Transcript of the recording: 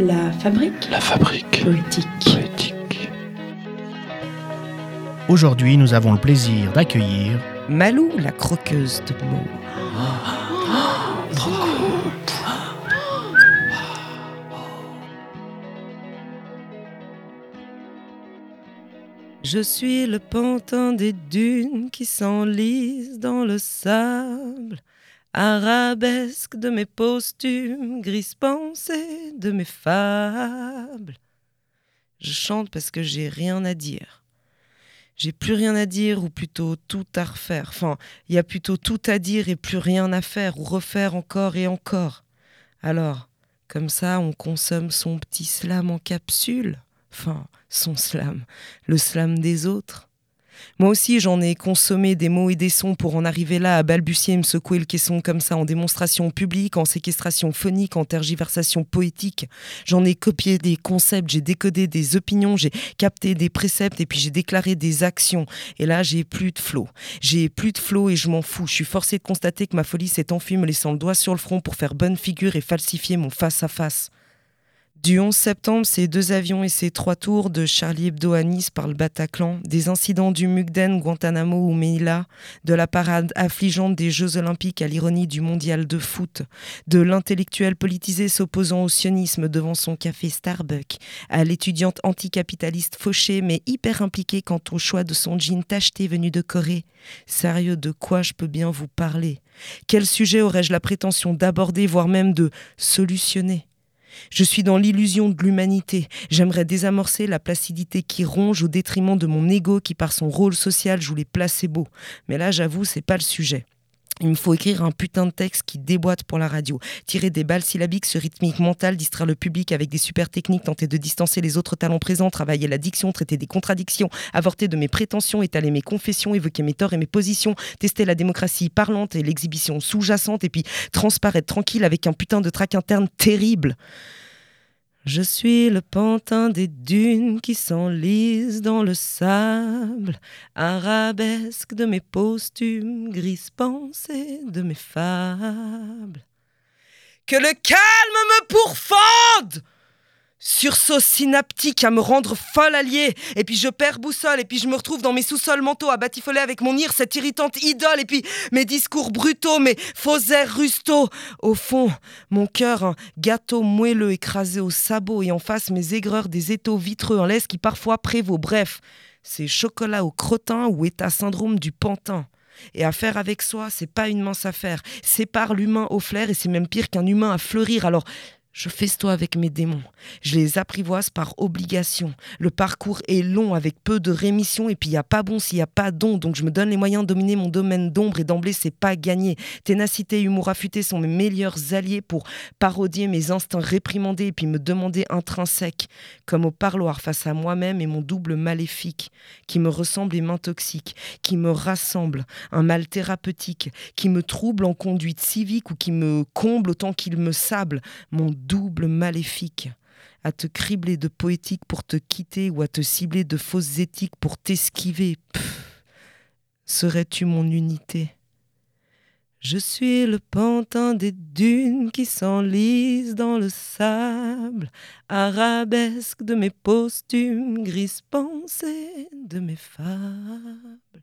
La fabrique La fabrique poétique. poétique. Aujourd'hui, nous avons le plaisir d'accueillir Malou, la croqueuse de mots. Je suis le pantin des dunes qui s'enlisent dans le sable, arabesque de mes posthumes, grise pensée de mes fables. Je chante parce que j'ai rien à dire. J'ai plus rien à dire ou plutôt tout à refaire. Enfin, il y a plutôt tout à dire et plus rien à faire ou refaire encore et encore. Alors, comme ça, on consomme son petit slam en capsule. Enfin, son slam, le slam des autres. Moi aussi, j'en ai consommé des mots et des sons pour en arriver là à balbutier et me secouer le caisson comme ça en démonstration publique, en séquestration phonique, en tergiversation poétique. J'en ai copié des concepts, j'ai décodé des opinions, j'ai capté des préceptes et puis j'ai déclaré des actions. Et là, j'ai plus de flow. J'ai plus de flow et je m'en fous. Je suis forcé de constater que ma folie s'est enfuie, me laissant le doigt sur le front pour faire bonne figure et falsifier mon face-à-face. Du 11 septembre, ces deux avions et ces trois tours de Charlie Hebdo à Nice par le Bataclan, des incidents du Mugden, Guantanamo ou Meila, de la parade affligeante des Jeux Olympiques à l'ironie du mondial de foot, de l'intellectuel politisé s'opposant au sionisme devant son café Starbucks, à l'étudiante anticapitaliste fauchée mais hyper impliquée quant au choix de son jean tacheté venu de Corée. Sérieux, de quoi je peux bien vous parler? Quel sujet aurais-je la prétention d'aborder, voire même de solutionner? Je suis dans l'illusion de l'humanité. J'aimerais désamorcer la placidité qui ronge au détriment de mon ego qui, par son rôle social, joue les placebos. Mais là, j'avoue, c'est pas le sujet. Il me faut écrire un putain de texte qui déboîte pour la radio, tirer des balles syllabiques sur rythmique mentale, distraire le public avec des super techniques, tenter de distancer les autres talents présents, travailler la diction, traiter des contradictions, avorter de mes prétentions, étaler mes confessions, évoquer mes torts et mes positions, tester la démocratie parlante et l'exhibition sous-jacente, et puis transparaître tranquille avec un putain de trac interne terrible. Je suis le pantin des dunes qui s'enlisent dans le sable, arabesque de mes posthumes, grise pensée de mes fables. Que le calme me pourfende Sursaut synaptique à me rendre folle alliée, et puis je perds boussole, et puis je me retrouve dans mes sous-sols mentaux à batifoler avec mon ire cette irritante idole, et puis mes discours brutaux, mes faux airs rustaux. Au fond, mon cœur, un gâteau moelleux écrasé au sabot, et en face mes aigreurs des étaux vitreux en laisse qui parfois prévaut. Bref, c'est chocolat au crottin ou état syndrome du pantin. Et à faire avec soi, c'est pas une mince affaire. Sépare l'humain au flair et c'est même pire qu'un humain à fleurir. Alors, je festoie avec mes démons. Je les apprivoise par obligation. Le parcours est long avec peu de rémission et puis il n'y a pas bon s'il n'y a pas don. Donc je me donne les moyens de dominer mon domaine d'ombre et d'emblée c'est pas gagné. Ténacité et humour affûté sont mes meilleurs alliés pour parodier mes instincts réprimandés et puis me demander intrinsèque, comme au parloir face à moi-même et mon double maléfique, qui me ressemble et m'intoxique, qui me rassemble, un mal thérapeutique, qui me trouble en conduite civique ou qui me comble autant qu'il me sable, mon double maléfique, à te cribler de poétique pour te quitter ou à te cibler de fausses éthiques pour t'esquiver. Serais-tu mon unité? Je suis le pantin des dunes qui s'enlisent dans le sable, arabesque de mes posthumes, grise pensée de mes fables.